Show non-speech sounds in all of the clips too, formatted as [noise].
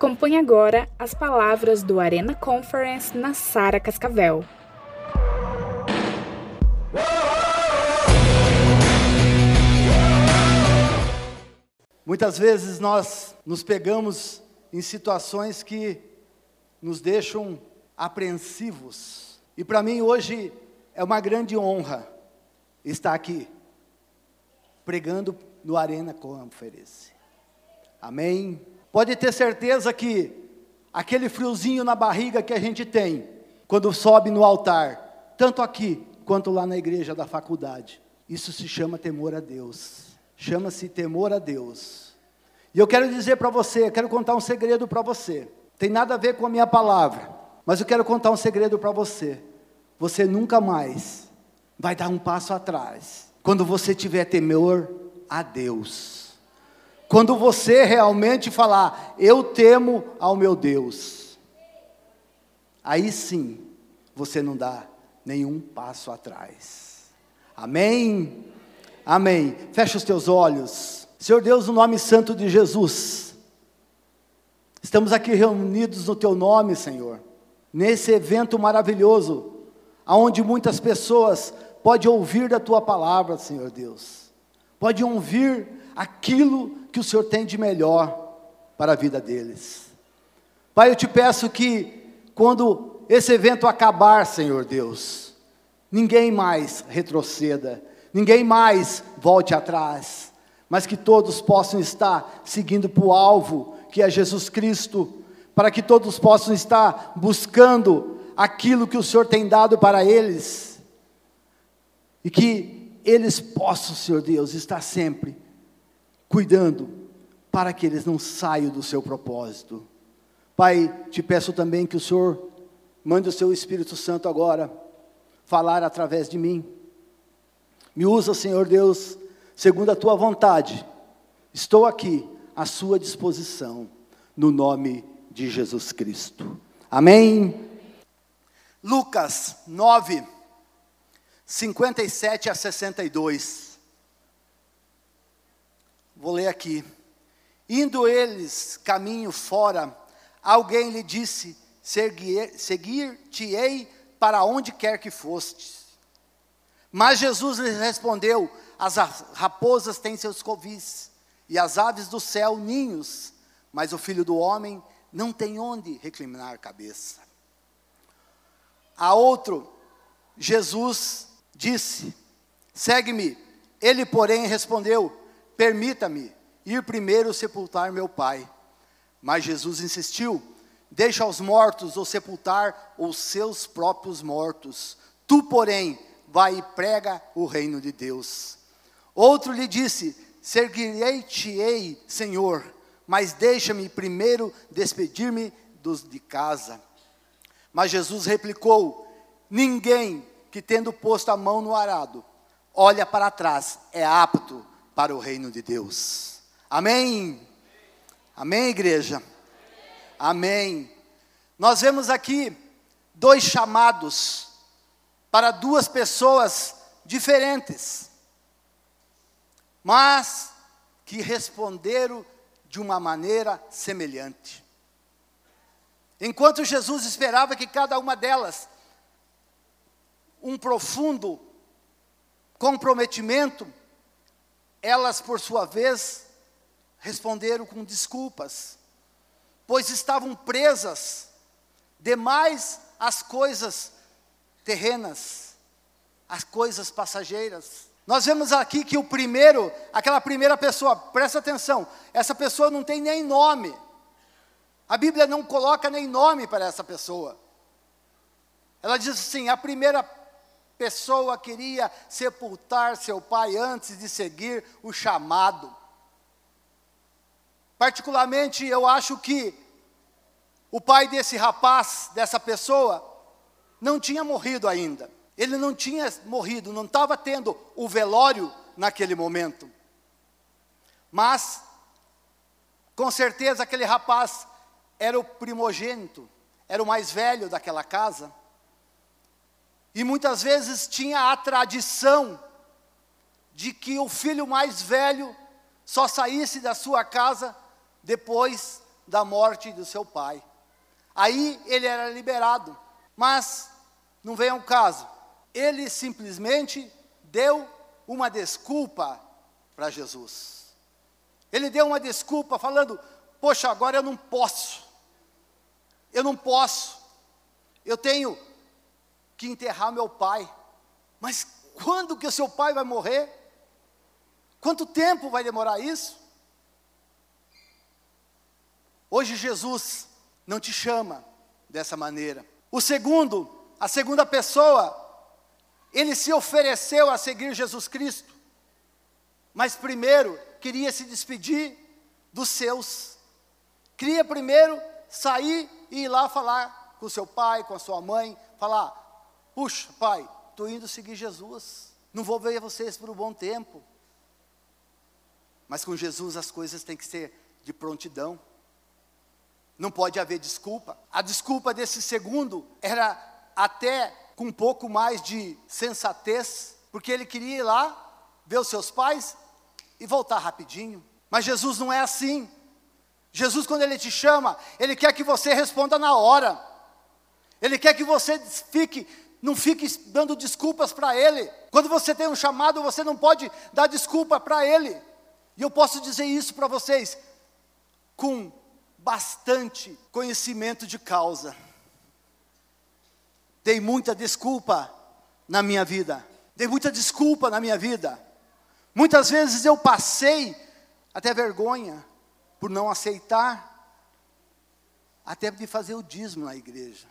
Acompanhe agora as palavras do Arena Conference na Sara Cascavel. Muitas vezes nós nos pegamos em situações que nos deixam apreensivos. E para mim hoje é uma grande honra estar aqui pregando no Arena Conference. Amém. Pode ter certeza que aquele friozinho na barriga que a gente tem quando sobe no altar, tanto aqui quanto lá na igreja da faculdade, isso se chama temor a Deus. Chama-se temor a Deus. E eu quero dizer para você, quero contar um segredo para você. Tem nada a ver com a minha palavra, mas eu quero contar um segredo para você. Você nunca mais vai dar um passo atrás quando você tiver temor a Deus. Quando você realmente falar, eu temo ao meu Deus, aí sim você não dá nenhum passo atrás. Amém? Amém. Fecha os teus olhos. Senhor Deus, no nome santo de Jesus, estamos aqui reunidos no teu nome, Senhor, nesse evento maravilhoso, aonde muitas pessoas podem ouvir da tua palavra, Senhor Deus, podem ouvir aquilo que o Senhor tem de melhor para a vida deles. Pai, eu te peço que, quando esse evento acabar, Senhor Deus, ninguém mais retroceda, ninguém mais volte atrás, mas que todos possam estar seguindo para o alvo, que é Jesus Cristo, para que todos possam estar buscando aquilo que o Senhor tem dado para eles, e que eles possam, Senhor Deus, estar sempre cuidando para que eles não saiam do seu propósito. Pai, te peço também que o Senhor mande o seu Espírito Santo agora falar através de mim. Me usa, Senhor Deus, segundo a tua vontade. Estou aqui à sua disposição, no nome de Jesus Cristo. Amém. Lucas 9, 57 a 62. Vou ler aqui. Indo eles caminho fora, alguém lhe disse: Seguir-te-ei para onde quer que fostes. Mas Jesus lhe respondeu: As raposas têm seus covis, e as aves do céu ninhos, mas o filho do homem não tem onde reclinar a cabeça. A outro, Jesus disse: Segue-me. Ele, porém, respondeu: Permita-me ir primeiro sepultar meu pai. Mas Jesus insistiu: Deixa os mortos ou sepultar os seus próprios mortos. Tu, porém, vai e prega o reino de Deus. Outro lhe disse: Seguirei-te-ei, Senhor, mas deixa-me primeiro despedir-me dos de casa. Mas Jesus replicou: Ninguém que tendo posto a mão no arado, olha para trás, é apto para o reino de Deus. Amém? Amém, igreja? Amém. Nós vemos aqui dois chamados para duas pessoas diferentes, mas que responderam de uma maneira semelhante. Enquanto Jesus esperava que cada uma delas um profundo comprometimento elas, por sua vez, responderam com desculpas, pois estavam presas demais às coisas terrenas, às coisas passageiras. Nós vemos aqui que o primeiro, aquela primeira pessoa, presta atenção, essa pessoa não tem nem nome. A Bíblia não coloca nem nome para essa pessoa. Ela diz assim: a primeira pessoa queria sepultar seu pai antes de seguir o chamado. Particularmente, eu acho que o pai desse rapaz, dessa pessoa, não tinha morrido ainda. Ele não tinha morrido, não estava tendo o velório naquele momento. Mas, com certeza, aquele rapaz era o primogênito, era o mais velho daquela casa. E muitas vezes tinha a tradição de que o filho mais velho só saísse da sua casa depois da morte do seu pai. Aí ele era liberado, mas não vem ao caso. Ele simplesmente deu uma desculpa para Jesus. Ele deu uma desculpa falando: Poxa, agora eu não posso. Eu não posso. Eu tenho que enterrar meu pai. Mas quando que o seu pai vai morrer? Quanto tempo vai demorar isso? Hoje Jesus não te chama dessa maneira. O segundo, a segunda pessoa, ele se ofereceu a seguir Jesus Cristo, mas primeiro queria se despedir dos seus. Queria primeiro sair e ir lá falar com seu pai, com a sua mãe, falar: puxa, pai, estou indo seguir Jesus, não vou ver vocês por um bom tempo. Mas com Jesus as coisas têm que ser de prontidão. Não pode haver desculpa. A desculpa desse segundo era até com um pouco mais de sensatez, porque ele queria ir lá, ver os seus pais e voltar rapidinho. Mas Jesus não é assim. Jesus, quando Ele te chama, Ele quer que você responda na hora. Ele quer que você fique, não fique dando desculpas para Ele. Quando você tem um chamado, você não pode dar desculpa para Ele. E eu posso dizer isso para vocês com bastante conhecimento de causa. Dei muita desculpa na minha vida. Dei muita desculpa na minha vida. Muitas vezes eu passei até vergonha por não aceitar, até de fazer o dízimo na igreja.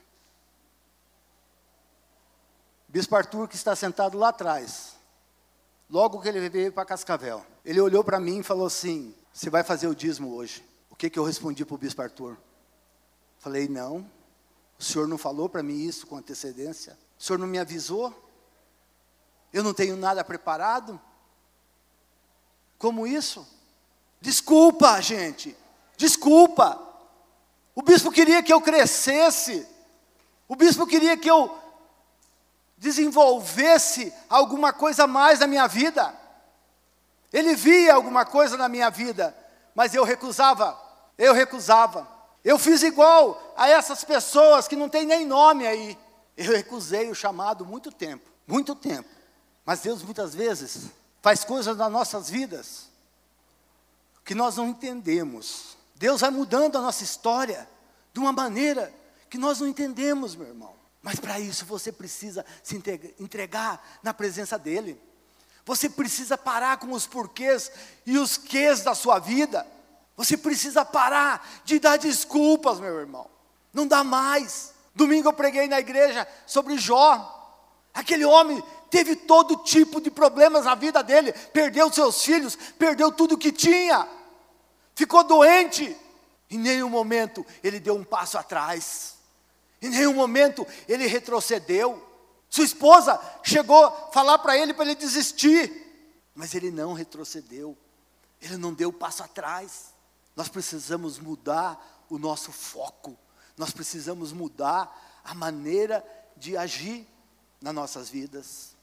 Bispo Arthur, que está sentado lá atrás, logo que ele veio para Cascavel, ele olhou para mim e falou assim: Você vai fazer o dízimo hoje? que, que eu respondi para o bispo Arthur? Falei, não, o senhor não falou para mim isso com antecedência? O senhor não me avisou? Eu não tenho nada preparado? Como isso? Desculpa, gente, desculpa. O bispo queria que eu crescesse, o bispo queria que eu desenvolvesse alguma coisa mais na minha vida. Ele via alguma coisa na minha vida, mas eu recusava. Eu recusava. Eu fiz igual a essas pessoas que não tem nem nome aí. Eu recusei o chamado muito tempo, muito tempo. Mas Deus muitas vezes faz coisas nas nossas vidas que nós não entendemos. Deus vai mudando a nossa história de uma maneira que nós não entendemos, meu irmão. Mas para isso você precisa se entregar na presença dEle. Você precisa parar com os porquês e os quês da sua vida. Você precisa parar de dar desculpas, meu irmão. Não dá mais. Domingo eu preguei na igreja sobre Jó. Aquele homem teve todo tipo de problemas na vida dele, perdeu seus filhos, perdeu tudo que tinha, ficou doente. Em nenhum momento ele deu um passo atrás, em nenhum momento ele retrocedeu. Sua esposa chegou a falar para ele para ele desistir, mas ele não retrocedeu, ele não deu passo atrás. Nós precisamos mudar o nosso foco, nós precisamos mudar a maneira de agir nas nossas vidas.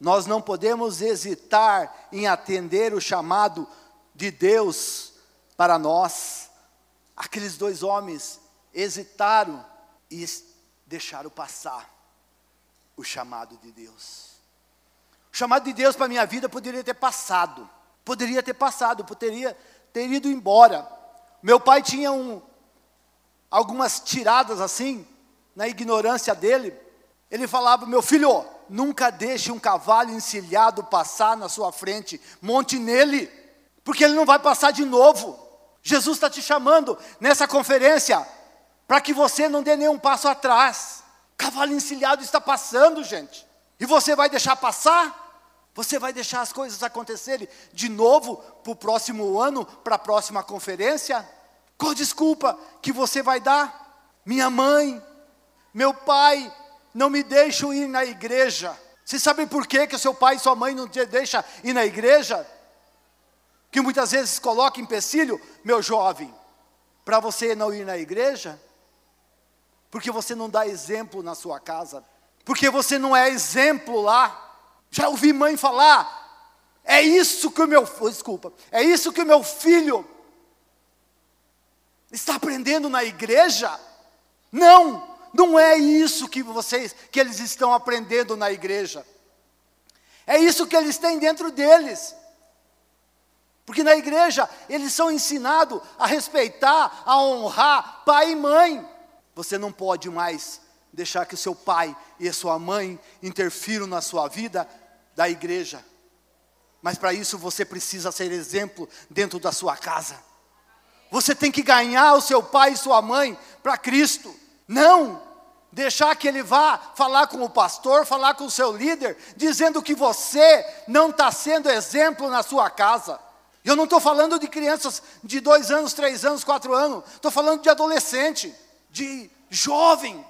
Nós não podemos hesitar em atender o chamado de Deus para nós. Aqueles dois homens hesitaram e deixaram passar o chamado de Deus. O chamado de Deus para minha vida poderia ter passado. Poderia ter passado, poderia ter ido embora. Meu pai tinha um, algumas tiradas assim, na ignorância dele. Ele falava: Meu filho, nunca deixe um cavalo encilhado passar na sua frente, monte nele, porque ele não vai passar de novo. Jesus está te chamando nessa conferência para que você não dê nenhum passo atrás. Cavalo encilhado está passando, gente, e você vai deixar passar? Você vai deixar as coisas acontecerem de novo para o próximo ano, para a próxima conferência? Qual desculpa que você vai dar? Minha mãe, meu pai, não me deixam ir na igreja. Você sabe por quê que seu pai e sua mãe não te deixam ir na igreja? Que muitas vezes coloca empecilho, meu jovem, para você não ir na igreja? Porque você não dá exemplo na sua casa. Porque você não é exemplo lá. Já ouvi mãe falar, é isso que o meu, desculpa, é isso que o meu filho Está aprendendo na igreja? Não, não é isso que vocês, que eles estão aprendendo na igreja. É isso que eles têm dentro deles. Porque na igreja eles são ensinados a respeitar, a honrar pai e mãe. Você não pode mais deixar que o seu pai e a sua mãe interfiram na sua vida da igreja. Mas para isso você precisa ser exemplo dentro da sua casa. Você tem que ganhar o seu pai e sua mãe para Cristo. Não deixar que ele vá falar com o pastor, falar com o seu líder, dizendo que você não está sendo exemplo na sua casa. Eu não estou falando de crianças de dois anos, três anos, quatro anos. Estou falando de adolescente, de jovem.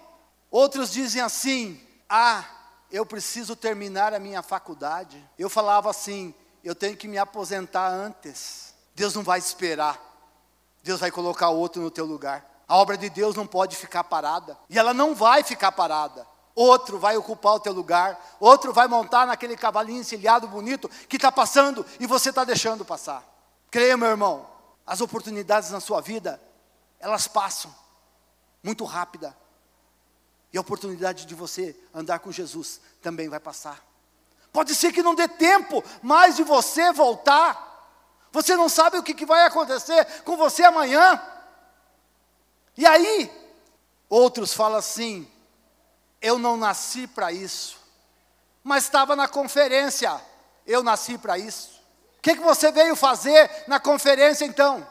Outros dizem assim: Ah, eu preciso terminar a minha faculdade. Eu falava assim: Eu tenho que me aposentar antes. Deus não vai esperar. Deus vai colocar outro no teu lugar. A obra de Deus não pode ficar parada. E ela não vai ficar parada. Outro vai ocupar o teu lugar. Outro vai montar naquele cavalinho encilhado bonito que está passando e você está deixando passar. Creia, meu irmão, as oportunidades na sua vida, elas passam muito rápida. E a oportunidade de você andar com Jesus também vai passar. Pode ser que não dê tempo mais de você voltar. Você não sabe o que, vai acontecer com você amanhã. E aí, outros falam assim: eu não nasci para isso, mas estava na conferência, eu nasci para isso. O que, que você veio fazer na conferência então?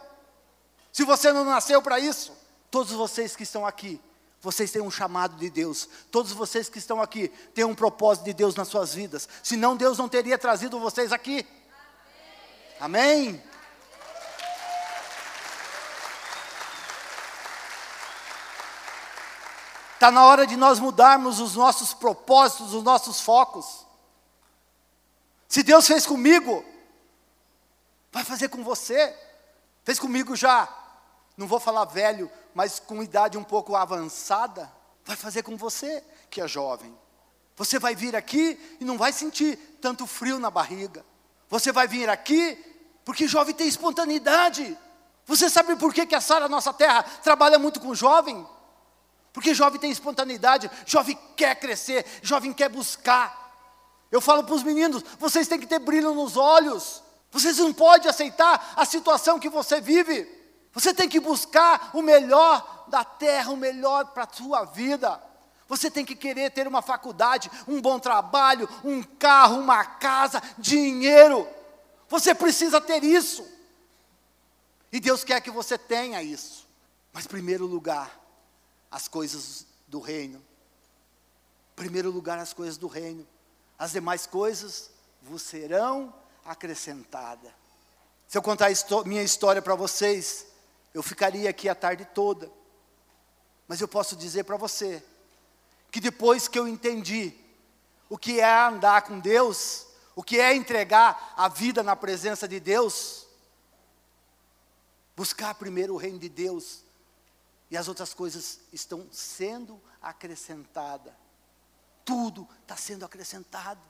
Se você não nasceu para isso, todos vocês que estão aqui, vocês têm um chamado de Deus. Todos vocês que estão aqui têm um propósito de Deus nas suas vidas. Senão Deus não teria trazido vocês aqui. Amém? Amém? Está na hora de nós mudarmos os nossos propósitos, os nossos focos. Se Deus fez comigo, vai fazer com você. Fez comigo já, não vou falar velho, mas com idade um pouco avançada. Vai fazer com você, que é jovem. Você vai vir aqui e não vai sentir tanto frio na barriga. Você vai vir aqui porque jovem tem espontaneidade. Você sabe por que, que a Sara Nossa Terra trabalha muito com jovem? Porque jovem tem espontaneidade, jovem quer crescer, jovem quer buscar. Eu falo para os meninos: vocês têm que ter brilho nos olhos. Vocês não podem aceitar a situação que você vive. Você tem que buscar o melhor da terra, o melhor para a sua vida. Você tem que querer ter uma faculdade, um bom trabalho, um carro, uma casa, dinheiro. Você precisa ter isso. E Deus quer que você tenha isso. Mas, primeiro lugar, as coisas do reino. Primeiro lugar, as coisas do reino. As demais coisas vos serão acrescentada. Se eu contar minha história para vocês, eu ficaria aqui a tarde toda. Mas eu posso dizer para você que depois que eu entendi o que é andar com Deus, o que é entregar a vida na presença de Deus, buscar primeiro o reino de Deus, e as outras coisas estão sendo acrescentadas. Tudo está sendo acrescentado,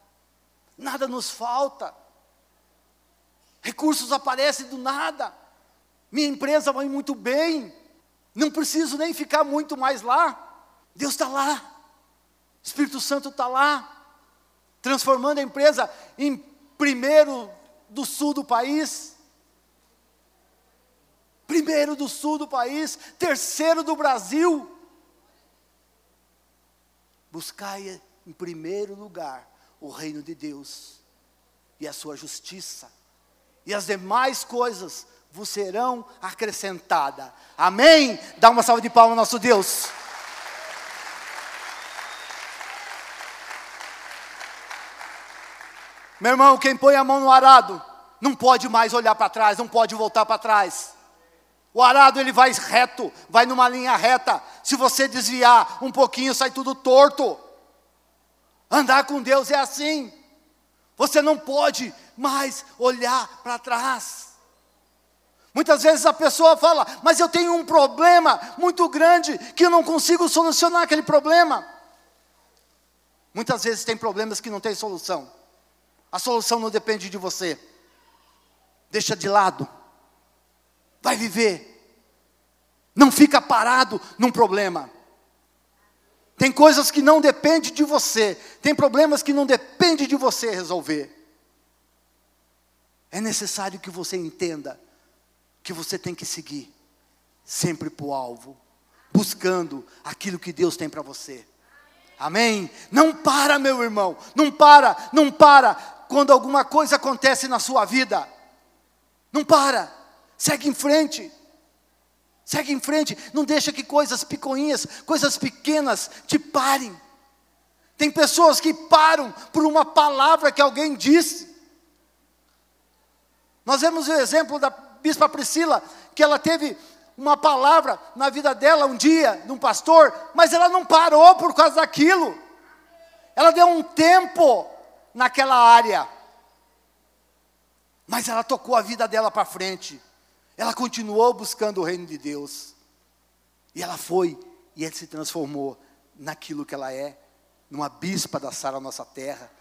nada nos falta. Recursos aparecem do nada. Minha empresa vai muito bem. Não preciso nem ficar muito mais lá. Deus está lá. Espírito Santo está lá. Transformando a empresa em primeiro do sul do país. Primeiro do sul do país. Terceiro do Brasil. Buscai em primeiro lugar o reino de Deus e a sua justiça e as demais coisas vos serão acrescentadas. Amém? Dá uma salva de palmas ao nosso Deus. Meu irmão, quem põe a mão no arado, não pode mais olhar para trás, não pode voltar para trás. O arado ele vai reto, vai numa linha reta. Se você desviar um pouquinho, sai tudo torto. Andar com Deus é assim. Você não pode mais olhar para trás. Muitas vezes a pessoa fala, mas eu tenho um problema muito grande que eu não consigo solucionar aquele problema. Muitas vezes tem problemas que não tem solução. A solução não depende de você. Deixa de lado. Vai viver. Não fica parado num problema. Tem coisas que não dependem de você, tem problemas que não dependem de você resolver. É necessário que você entenda que você tem que seguir sempre para o alvo, buscando aquilo que Deus tem para você. Amém? Não para, meu irmão, não para, não para quando alguma coisa acontece na sua vida. Não para, segue em frente. Segue em frente, não deixa que coisas picoinhas, coisas pequenas te parem. Tem pessoas que param por uma palavra que alguém disse. Nós vemos o exemplo da bispa Priscila, que ela teve uma palavra na vida dela um dia, de um pastor, mas ela não parou por causa daquilo. Ela deu um tempo naquela área. Mas ela tocou a vida dela para frente. Ela continuou buscando o reino de Deus. E ela foi e ela se transformou naquilo que ela é, numa bispa da Sara nossa terra.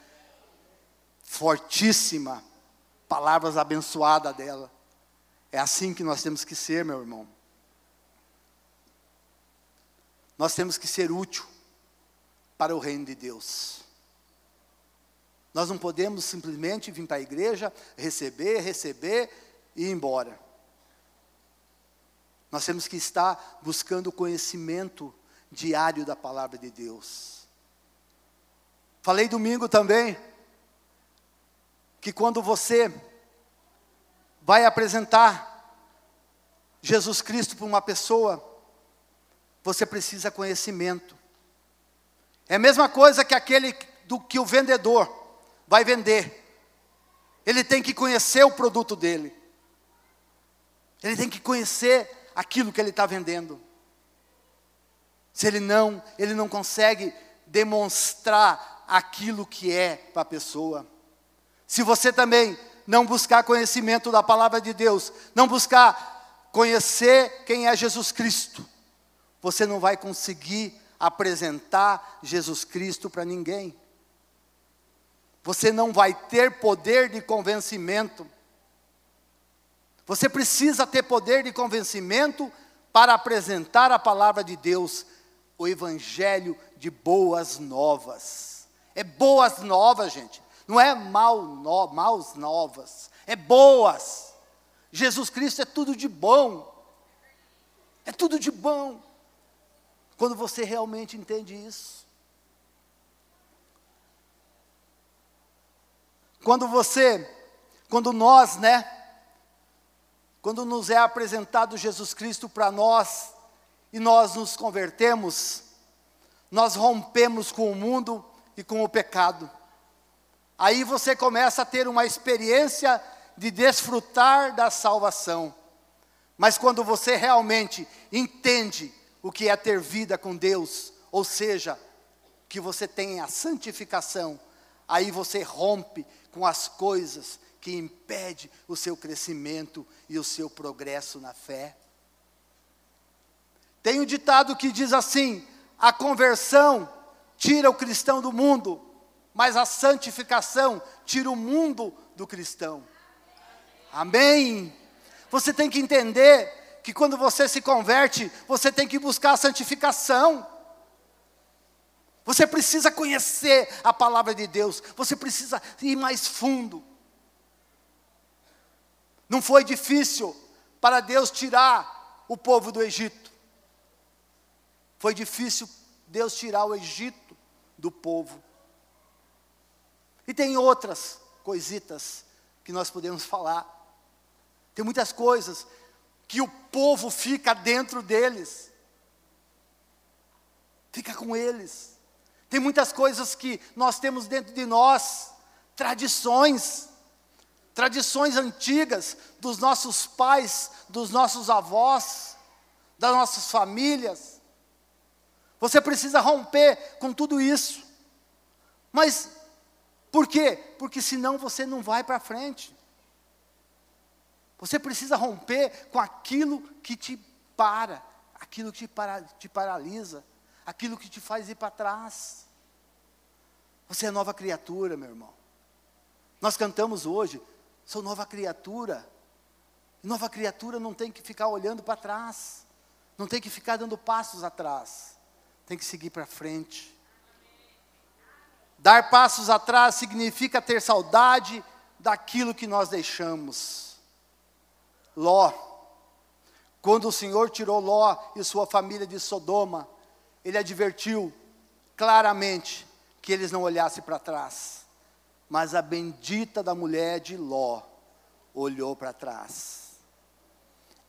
Fortíssima, palavras abençoadas dela. É assim que nós temos que ser, meu irmão. Nós temos que ser útil para o reino de Deus. Nós não podemos simplesmente vir para a igreja, receber, receber e ir embora. Nós temos que estar buscando o conhecimento diário da palavra de Deus. Falei domingo também que quando você vai apresentar Jesus Cristo para uma pessoa, você precisa conhecimento. É a mesma coisa que aquele do que o vendedor vai vender. Ele tem que conhecer o produto dele. Ele tem que conhecer aquilo que ele está vendendo. Se ele não, ele não consegue demonstrar aquilo que é para a pessoa. Se você também não buscar conhecimento da palavra de Deus, não buscar conhecer quem é Jesus Cristo, você não vai conseguir apresentar Jesus Cristo para ninguém. Você não vai ter poder de convencimento. Você precisa ter poder de convencimento para apresentar a palavra de Deus, o evangelho de boas novas. É boas novas, gente. Não é mal no, maus novas, é boas. Jesus Cristo é tudo de bom. É tudo de bom. Quando você realmente entende isso. Quando você, quando nós, né? Quando nos é apresentado Jesus Cristo para nós e nós nos convertemos, nós rompemos com o mundo e com o pecado. Aí você começa a ter uma experiência de desfrutar da salvação. Mas quando você realmente entende o que é ter vida com Deus, ou seja, que você tem a santificação, aí você rompe com as coisas que impede o seu crescimento e o seu progresso na fé. Tem um ditado que diz assim: a conversão tira o cristão do mundo, mas a santificação tira o mundo do cristão. Amém? Você tem que entender que quando você se converte, você tem que buscar a santificação. Você precisa conhecer a palavra de Deus, você precisa ir mais fundo. Não foi difícil para Deus tirar o povo do Egito. Foi difícil Deus tirar o Egito do povo. E tem outras coisitas que nós podemos falar. Tem muitas coisas que o povo fica dentro deles. Fica com eles. Tem muitas coisas que nós temos dentro de nós, tradições, tradições antigas dos nossos pais, dos nossos avós, das nossas famílias. Você precisa romper com tudo isso. Mas por quê? Porque senão você não vai para frente. Você precisa romper com aquilo que te para, aquilo que te, para, te paralisa, aquilo que te faz ir para trás. Você é nova criatura, meu irmão. Nós cantamos hoje, sou nova criatura. Nova criatura não tem que ficar olhando para trás. Não tem que ficar dando passos atrás, tem que seguir para frente. Dar passos atrás significa ter saudade daquilo que nós deixamos. Ló, quando o Senhor tirou Ló e sua família de Sodoma, ele advertiu claramente que eles não olhassem para trás. Mas a bendita da mulher de Ló olhou para trás.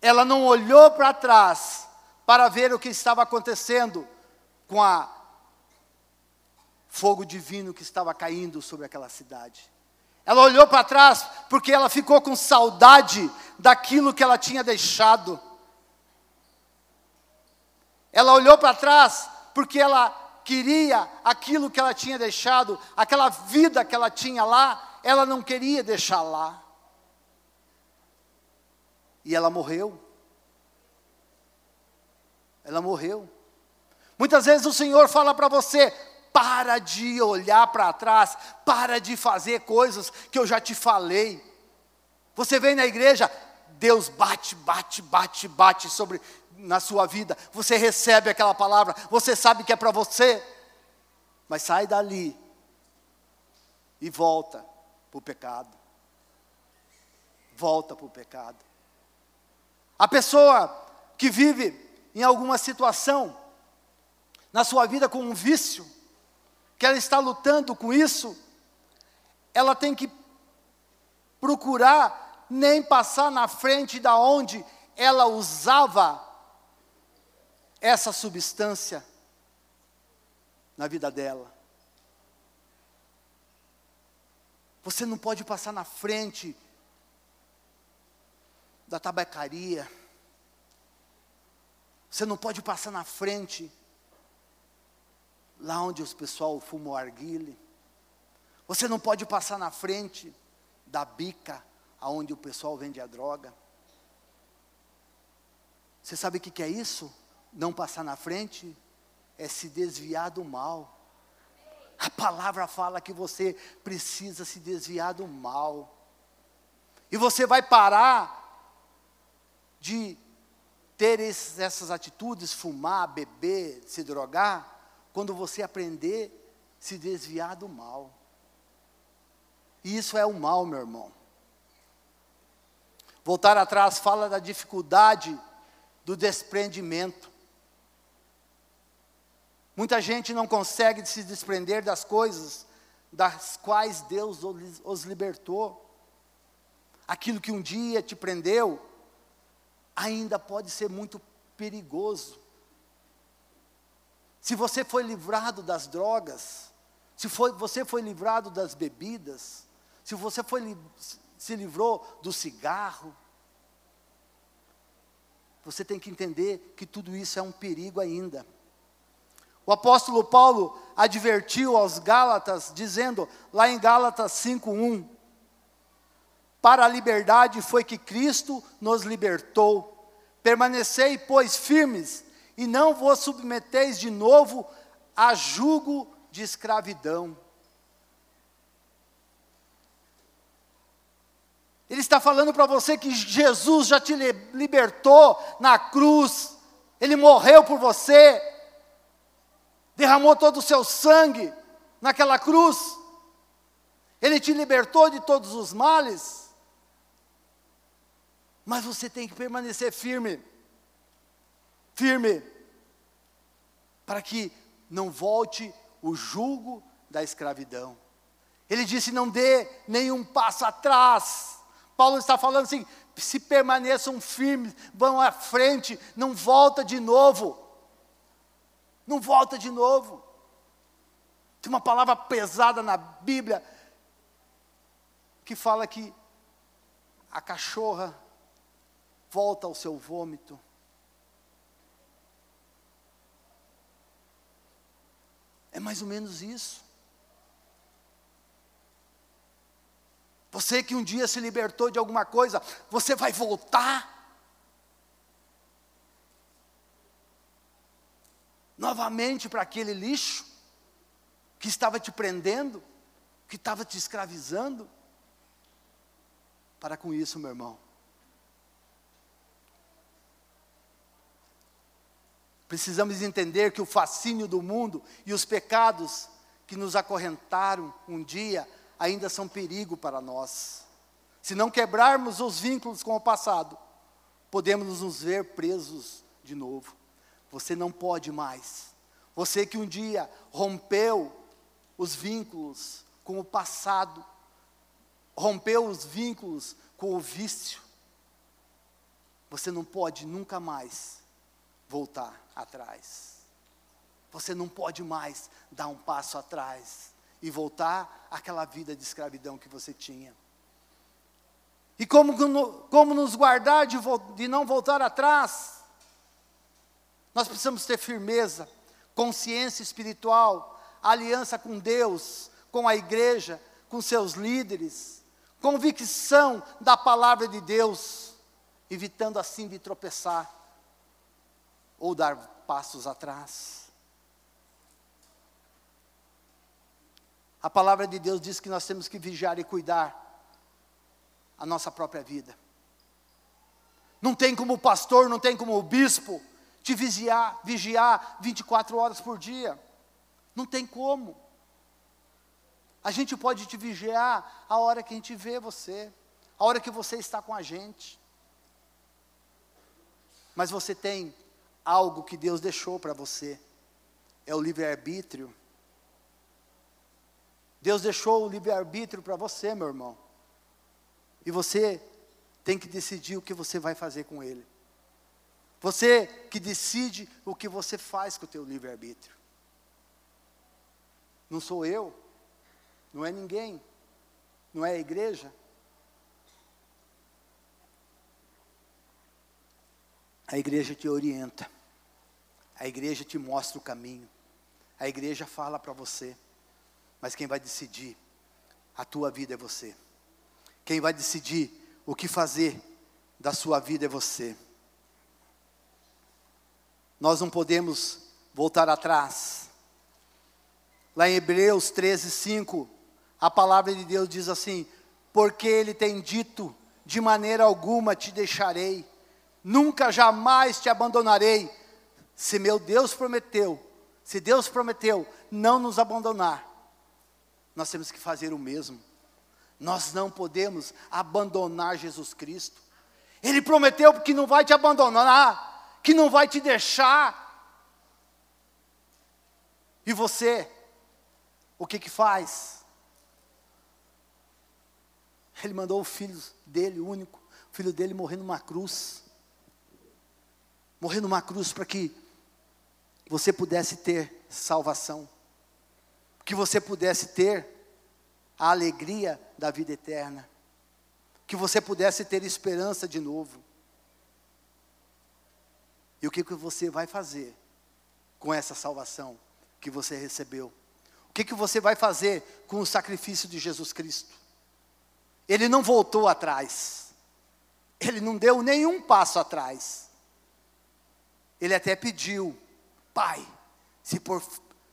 Ela não olhou para trás para ver o que estava acontecendo com a fogo divino que estava caindo sobre aquela cidade. Ela olhou para trás porque ela ficou com saudade daquilo que ela tinha deixado. Ela olhou para trás porque ela queria aquilo que ela tinha deixado, aquela vida que ela tinha lá, ela não queria deixar lá. E ela morreu. Ela morreu. Muitas vezes o Senhor fala para você: para de olhar para trás, para de fazer coisas que eu já te falei. Você vem na igreja, Deus bate, bate, bate, bate sobre na sua vida. Você recebe aquela palavra, você sabe que é para você. Mas sai dali e volta para o pecado. Volta para o pecado. A pessoa que vive em alguma situação na sua vida com um vício, que ela está lutando com isso, ela tem que procurar nem passar na frente da onde ela usava essa substância na vida dela. Você não pode passar na frente da tabacaria. Você não pode passar na frente lá onde os pessoal fumam arguile. Você não pode passar na frente da bica, aonde o pessoal vende a droga. Você sabe o que, que é isso? Não passar na frente é se desviar do mal. A palavra fala que você precisa se desviar do mal. E você vai parar de ter esses, essas atitudes, fumar, beber, se drogar, quando você aprender a se desviar do mal. E isso é o mal, meu irmão. Voltar atrás fala da dificuldade do desprendimento. Muita gente não consegue se desprender das coisas das quais Deus os libertou. Aquilo que um dia te prendeu, ainda pode ser muito perigoso. Se você foi livrado das drogas, se foi, você foi livrado das bebidas, se você foi, se livrou do cigarro, você tem que entender que tudo isso é um perigo ainda. O apóstolo Paulo advertiu aos Gálatas, dizendo, lá em Gálatas 5:1, para a liberdade foi que Cristo nos libertou. Permanecei, pois, firmes e não vos submeteis de novo a jugo de escravidão. Ele está falando para você que Jesus já te libertou na cruz, ele morreu por você, derramou todo o seu sangue naquela cruz, ele te libertou de todos os males, mas você tem que permanecer firme firme, para que não volte o jugo da escravidão. Ele disse: não dê nenhum passo atrás. Paulo está falando assim: se permaneçam firmes, vão à frente, não volta de novo. Não volta de novo. Tem uma palavra pesada na Bíblia que fala que a cachorra volta ao seu vômito. É mais ou menos isso. Você que um dia se libertou de alguma coisa, você vai voltar novamente para aquele lixo que estava te prendendo, que estava te escravizando. Para com isso, meu irmão. Precisamos entender que o fascínio do mundo e os pecados que nos acorrentaram um dia ainda são perigo para nós. Se não quebrarmos os vínculos com o passado, podemos nos ver presos de novo. Você não pode mais. Você que um dia rompeu os vínculos com o passado, rompeu os vínculos com o vício, você não pode nunca mais voltar atrás. Você não pode mais dar um passo atrás e voltar àquela vida de escravidão que você tinha. E como, como nos guardar de, de não voltar atrás? Nós precisamos ter firmeza, consciência espiritual, aliança com Deus, com a igreja, com seus líderes, convicção da palavra de Deus, evitando assim de tropeçar ou dar passos atrás. A palavra de Deus diz que nós temos que vigiar e cuidar a nossa própria vida. Não tem como pastor, não tem como bispo te vigiar, vigiar 24 horas por dia. Não tem como. A gente pode te vigiar a hora que a gente vê você, a hora que você está com a gente. Mas você tem algo que Deus deixou para você. É o livre-arbítrio. Deus deixou o livre-arbítrio para você, meu irmão. E você tem que decidir o que você vai fazer com ele. Você que decide o que você faz com o teu livre-arbítrio. Não sou eu, não é ninguém, não é a igreja. A igreja te orienta, a igreja te mostra o caminho, a igreja fala para você, mas quem vai decidir a tua vida é você. Quem vai decidir o que fazer da sua vida é você. Nós não podemos voltar atrás. Lá em Hebreus 13, 5, a palavra de Deus diz assim: Porque Ele tem dito, de maneira alguma te deixarei, nunca jamais te abandonarei. Se meu Deus prometeu, se Deus prometeu não nos abandonar, nós temos que fazer o mesmo. Nós não podemos abandonar Jesus Cristo. Ele prometeu que não vai te abandonar, que não vai te deixar. E você, o que que faz? Ele mandou o filho dele, o único, o filho dele morrer numa cruz. Morrer numa cruz para que você pudesse ter salvação. Que você pudesse ter a alegria da vida eterna, que você pudesse ter esperança de novo. E o que, que você vai fazer com essa salvação que você recebeu? O que, que você vai fazer com o sacrifício de Jesus Cristo? Ele não voltou atrás, ele não deu nenhum passo atrás. Ele até pediu, Pai, se, por,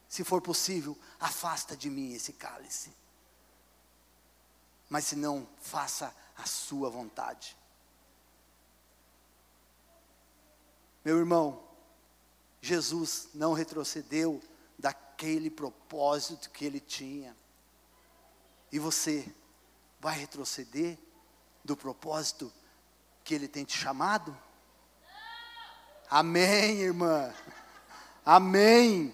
se for possível, afasta de mim esse cálice mas se não, faça a sua vontade. Meu irmão, Jesus não retrocedeu daquele propósito que ele tinha. E você vai retroceder do propósito que ele tem te chamado? Amém, irmã. Amém.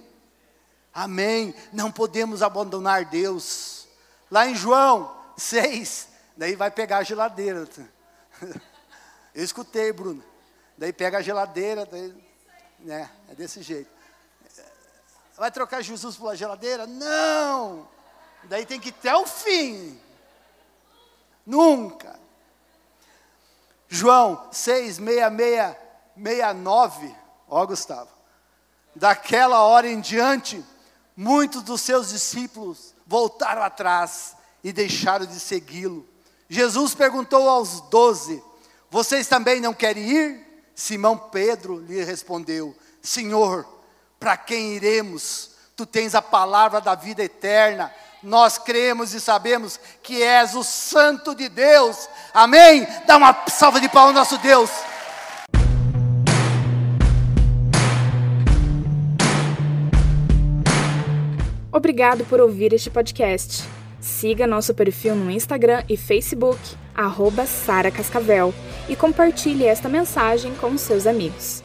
Amém. Não podemos abandonar Deus. Lá em João seis, daí vai pegar a geladeira. [laughs] Eu escutei, Bruno. Daí pega a geladeira, daí, né, é desse jeito. Vai trocar Jesus pela geladeira? Não! Daí tem que ir até o fim. Nunca. João 6, 66, 69. Ó, Gustavo. Daquela hora em diante, muitos dos seus discípulos voltaram atrás e deixaram de segui-lo. Jesus perguntou aos doze: Vocês também não querem ir? Simão Pedro lhe respondeu: Senhor, para quem iremos? Tu tens a palavra da vida eterna. Nós cremos e sabemos que és o Santo de Deus. Amém? Dá uma salva de palmas ao nosso Deus. Obrigado por ouvir este podcast. Siga nosso perfil no Instagram e Facebook, arroba Sara Cascavel, e compartilhe esta mensagem com seus amigos.